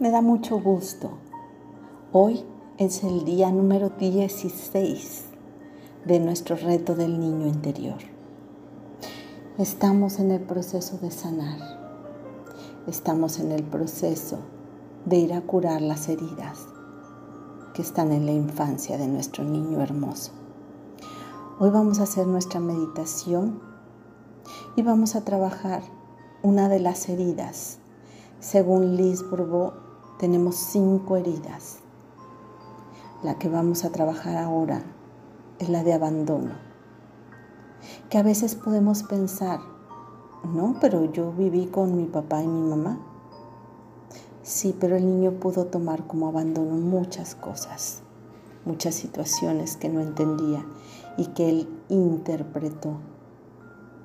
Me da mucho gusto. Hoy es el día número 16 de nuestro reto del niño interior. Estamos en el proceso de sanar. Estamos en el proceso de ir a curar las heridas que están en la infancia de nuestro niño hermoso. Hoy vamos a hacer nuestra meditación y vamos a trabajar una de las heridas. Según Liz Bourbeau, tenemos cinco heridas. La que vamos a trabajar ahora es la de abandono. Que a veces podemos pensar, no, pero yo viví con mi papá y mi mamá. Sí, pero el niño pudo tomar como abandono muchas cosas, muchas situaciones que no entendía y que él interpretó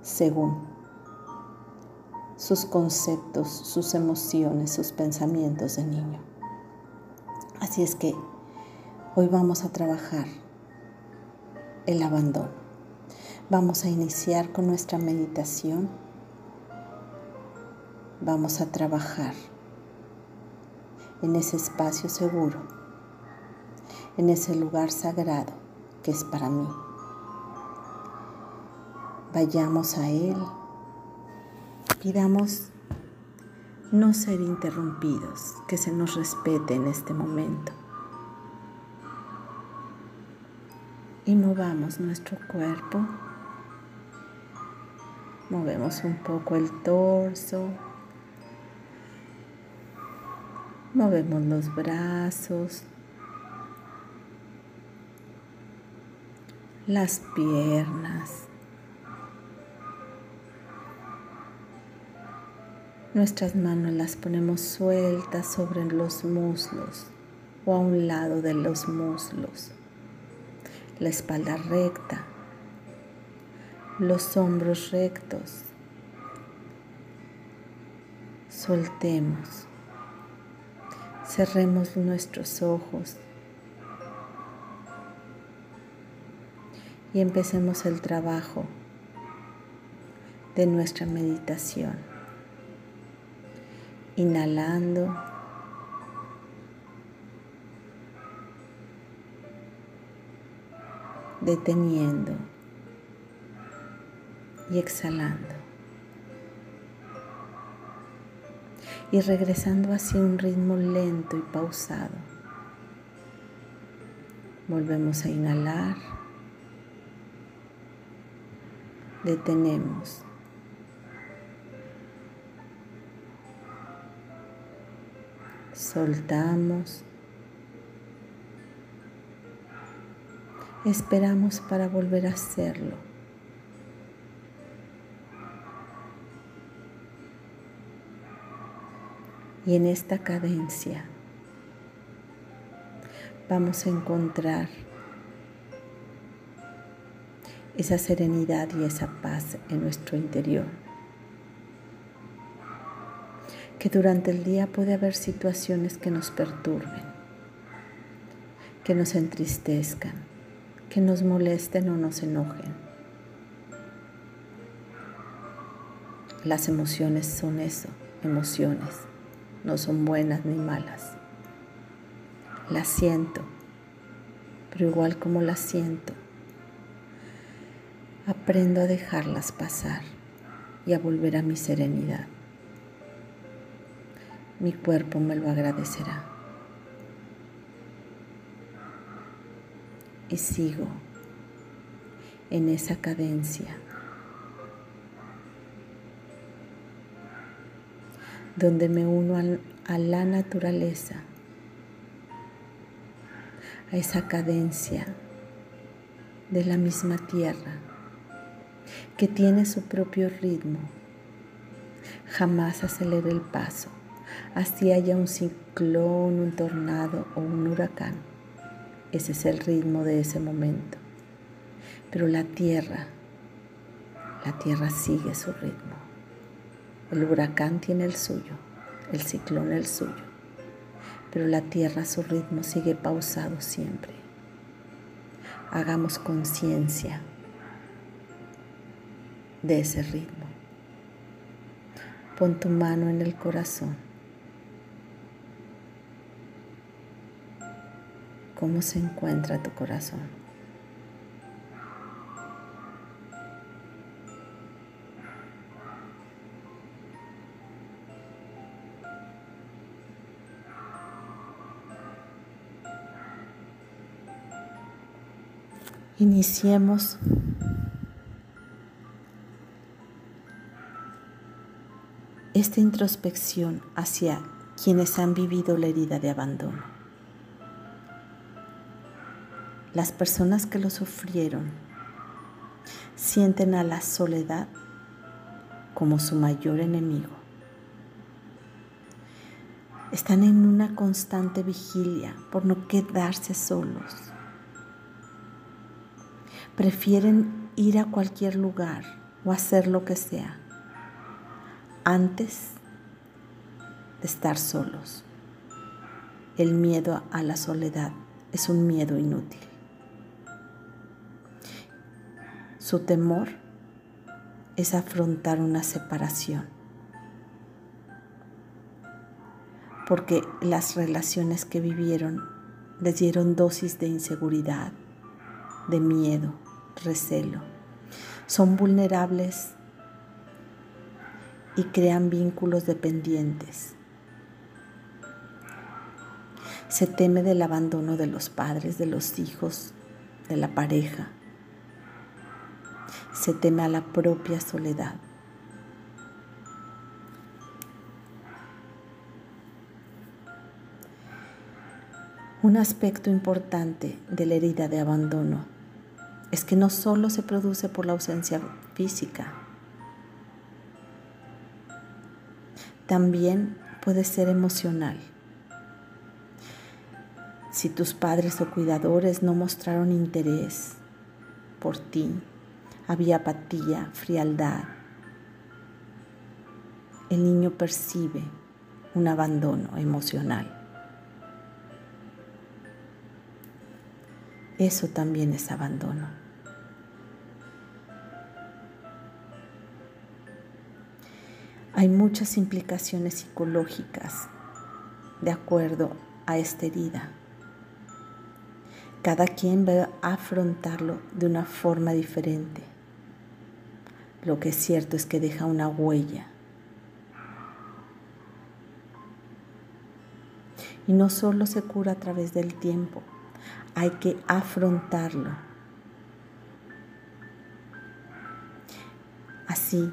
según sus conceptos, sus emociones, sus pensamientos de niño. Así es que hoy vamos a trabajar el abandono. Vamos a iniciar con nuestra meditación. Vamos a trabajar en ese espacio seguro, en ese lugar sagrado que es para mí. Vayamos a Él, pidamos no ser interrumpidos, que se nos respete en este momento. Y movamos nuestro cuerpo, movemos un poco el torso, movemos los brazos, las piernas. Nuestras manos las ponemos sueltas sobre los muslos o a un lado de los muslos. La espalda recta, los hombros rectos. Soltemos. Cerremos nuestros ojos y empecemos el trabajo de nuestra meditación inhalando. deteniendo y exhalando. Y regresando hacia un ritmo lento y pausado. Volvemos a inhalar. Detenemos. Soltamos, esperamos para volver a hacerlo. Y en esta cadencia vamos a encontrar esa serenidad y esa paz en nuestro interior que durante el día puede haber situaciones que nos perturben, que nos entristezcan, que nos molesten o nos enojen. Las emociones son eso, emociones, no son buenas ni malas. Las siento, pero igual como las siento, aprendo a dejarlas pasar y a volver a mi serenidad mi cuerpo me lo agradecerá. Y sigo en esa cadencia donde me uno a la naturaleza, a esa cadencia de la misma tierra que tiene su propio ritmo. Jamás acelere el paso así haya un ciclón, un tornado o un huracán. Ese es el ritmo de ese momento. Pero la tierra, la tierra sigue su ritmo. El huracán tiene el suyo, el ciclón el suyo. Pero la tierra su ritmo sigue pausado siempre. Hagamos conciencia de ese ritmo. Pon tu mano en el corazón cómo se encuentra tu corazón. Iniciemos esta introspección hacia quienes han vivido la herida de abandono. Las personas que lo sufrieron sienten a la soledad como su mayor enemigo. Están en una constante vigilia por no quedarse solos. Prefieren ir a cualquier lugar o hacer lo que sea antes de estar solos. El miedo a la soledad es un miedo inútil. Su temor es afrontar una separación, porque las relaciones que vivieron les dieron dosis de inseguridad, de miedo, recelo. Son vulnerables y crean vínculos dependientes. Se teme del abandono de los padres, de los hijos, de la pareja. Se teme a la propia soledad. Un aspecto importante de la herida de abandono es que no solo se produce por la ausencia física, también puede ser emocional. Si tus padres o cuidadores no mostraron interés por ti, había apatía, frialdad, el niño percibe un abandono emocional. Eso también es abandono. Hay muchas implicaciones psicológicas de acuerdo a esta herida. Cada quien va a afrontarlo de una forma diferente. Lo que es cierto es que deja una huella. Y no solo se cura a través del tiempo, hay que afrontarlo. Así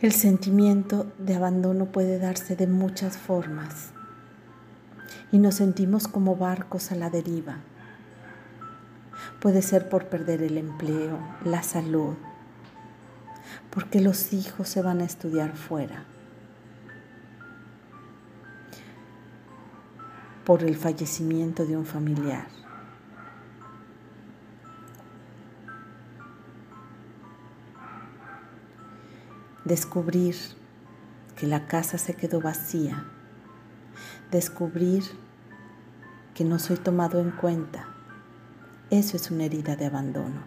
el sentimiento de abandono puede darse de muchas formas y nos sentimos como barcos a la deriva. Puede ser por perder el empleo, la salud, porque los hijos se van a estudiar fuera, por el fallecimiento de un familiar. Descubrir que la casa se quedó vacía, descubrir que no soy tomado en cuenta, eso es una herida de abandono.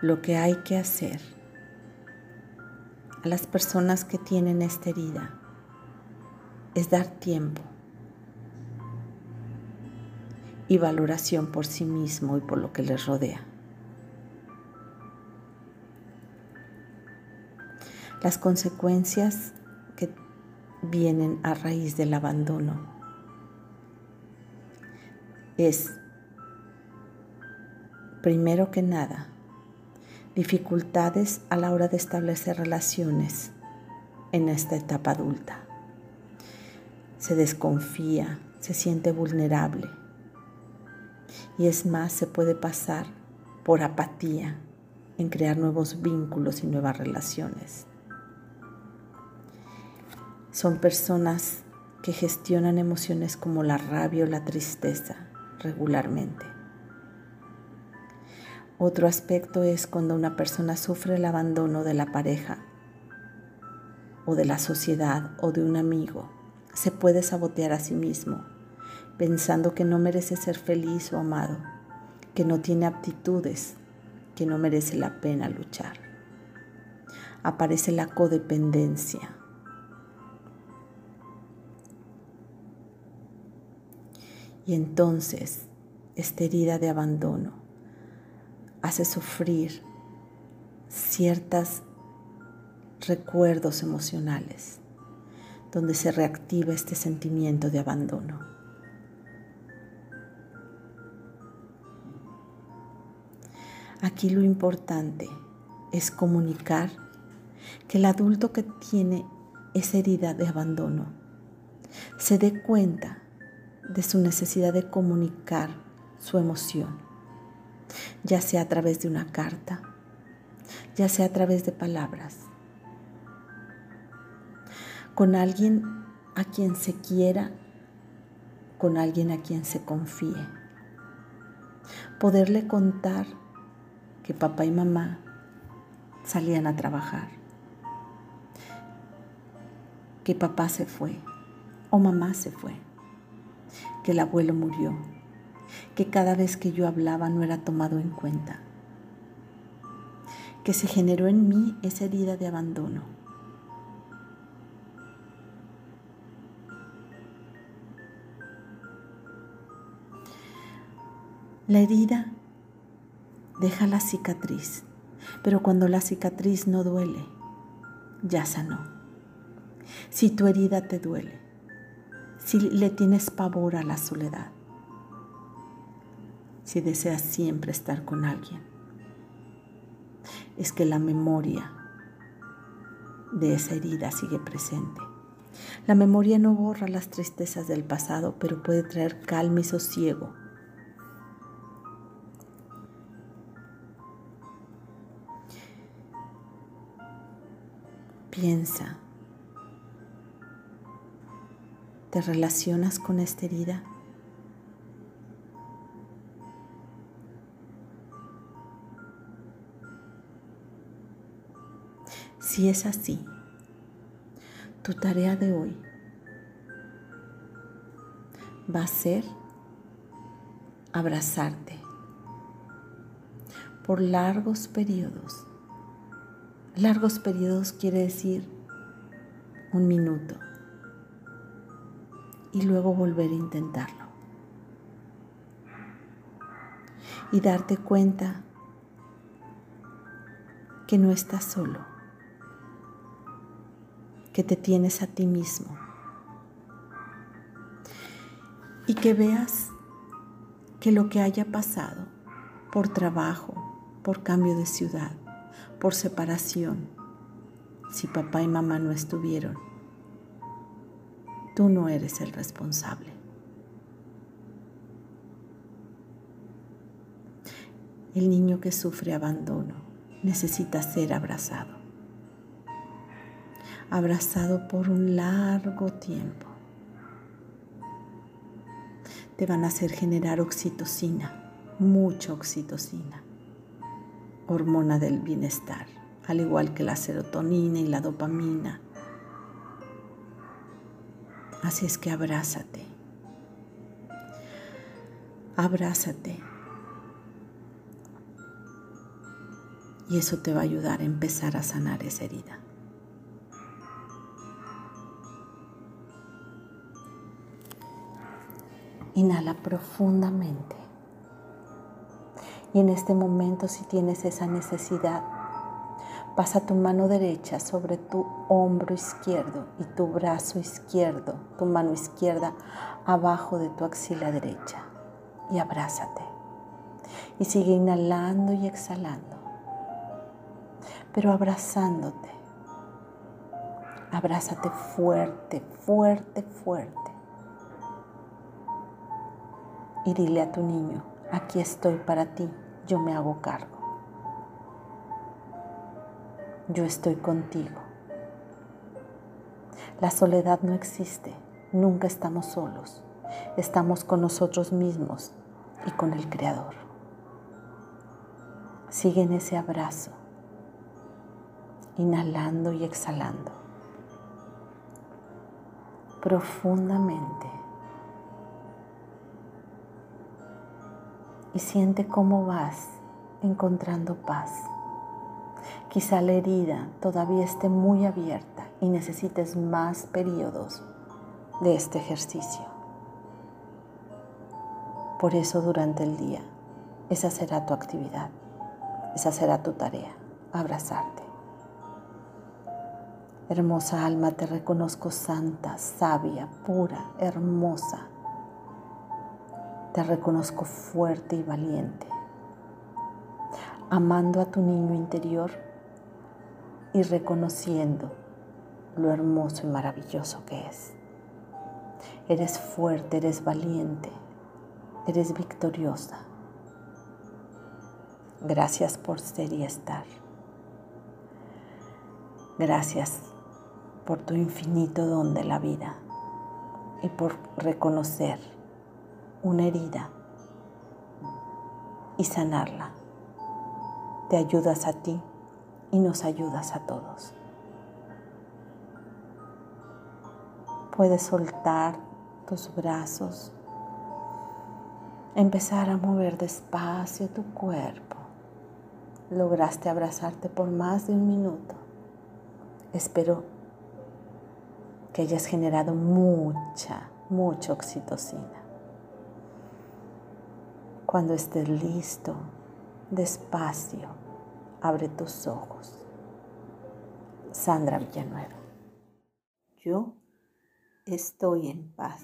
Lo que hay que hacer a las personas que tienen esta herida es dar tiempo y valoración por sí mismo y por lo que les rodea. Las consecuencias que vienen a raíz del abandono es, primero que nada, dificultades a la hora de establecer relaciones en esta etapa adulta se desconfía, se siente vulnerable. Y es más, se puede pasar por apatía en crear nuevos vínculos y nuevas relaciones. Son personas que gestionan emociones como la rabia o la tristeza regularmente. Otro aspecto es cuando una persona sufre el abandono de la pareja o de la sociedad o de un amigo se puede sabotear a sí mismo, pensando que no merece ser feliz o amado, que no tiene aptitudes, que no merece la pena luchar. Aparece la codependencia. Y entonces esta herida de abandono hace sufrir ciertos recuerdos emocionales donde se reactiva este sentimiento de abandono. Aquí lo importante es comunicar que el adulto que tiene esa herida de abandono se dé cuenta de su necesidad de comunicar su emoción, ya sea a través de una carta, ya sea a través de palabras, con alguien a quien se quiera, con alguien a quien se confíe. Poderle contar que papá y mamá salían a trabajar, que papá se fue o mamá se fue, que el abuelo murió, que cada vez que yo hablaba no era tomado en cuenta, que se generó en mí esa herida de abandono La herida deja la cicatriz, pero cuando la cicatriz no duele, ya sanó. Si tu herida te duele, si le tienes pavor a la soledad, si deseas siempre estar con alguien, es que la memoria de esa herida sigue presente. La memoria no borra las tristezas del pasado, pero puede traer calma y sosiego Piensa, ¿te relacionas con esta herida? Si es así, tu tarea de hoy va a ser abrazarte por largos periodos Largos periodos quiere decir un minuto y luego volver a intentarlo. Y darte cuenta que no estás solo, que te tienes a ti mismo y que veas que lo que haya pasado por trabajo, por cambio de ciudad, por separación, si papá y mamá no estuvieron. Tú no eres el responsable. El niño que sufre abandono necesita ser abrazado. Abrazado por un largo tiempo. Te van a hacer generar oxitocina, mucha oxitocina hormona del bienestar, al igual que la serotonina y la dopamina. Así es que abrázate, abrázate. Y eso te va a ayudar a empezar a sanar esa herida. Inhala profundamente. Y en este momento, si tienes esa necesidad, pasa tu mano derecha sobre tu hombro izquierdo y tu brazo izquierdo, tu mano izquierda abajo de tu axila derecha y abrázate. Y sigue inhalando y exhalando, pero abrazándote. Abrázate fuerte, fuerte, fuerte. Y dile a tu niño, aquí estoy para ti yo me hago cargo. Yo estoy contigo. La soledad no existe, nunca estamos solos, estamos con nosotros mismos y con el Creador. Sigue en ese abrazo, inhalando y exhalando profundamente. y siente cómo vas encontrando paz. Quizá la herida todavía esté muy abierta y necesites más periodos de este ejercicio. Por eso durante el día, esa será tu actividad, esa será tu tarea, abrazarte. Hermosa alma, te reconozco santa, sabia, pura, hermosa. Te reconozco fuerte y valiente, amando a tu niño interior y reconociendo lo hermoso y maravilloso que es. Eres fuerte, eres valiente, eres victoriosa. Gracias por ser y estar. Gracias por tu infinito don de la vida y por reconocer una herida y sanarla. Te ayudas a ti y nos ayudas a todos. Puedes soltar tus brazos, empezar a mover despacio tu cuerpo. Lograste abrazarte por más de un minuto. Espero que hayas generado mucha, mucha oxitocina. Cuando estés listo, despacio, abre tus ojos. Sandra Villanueva. Yo estoy en paz.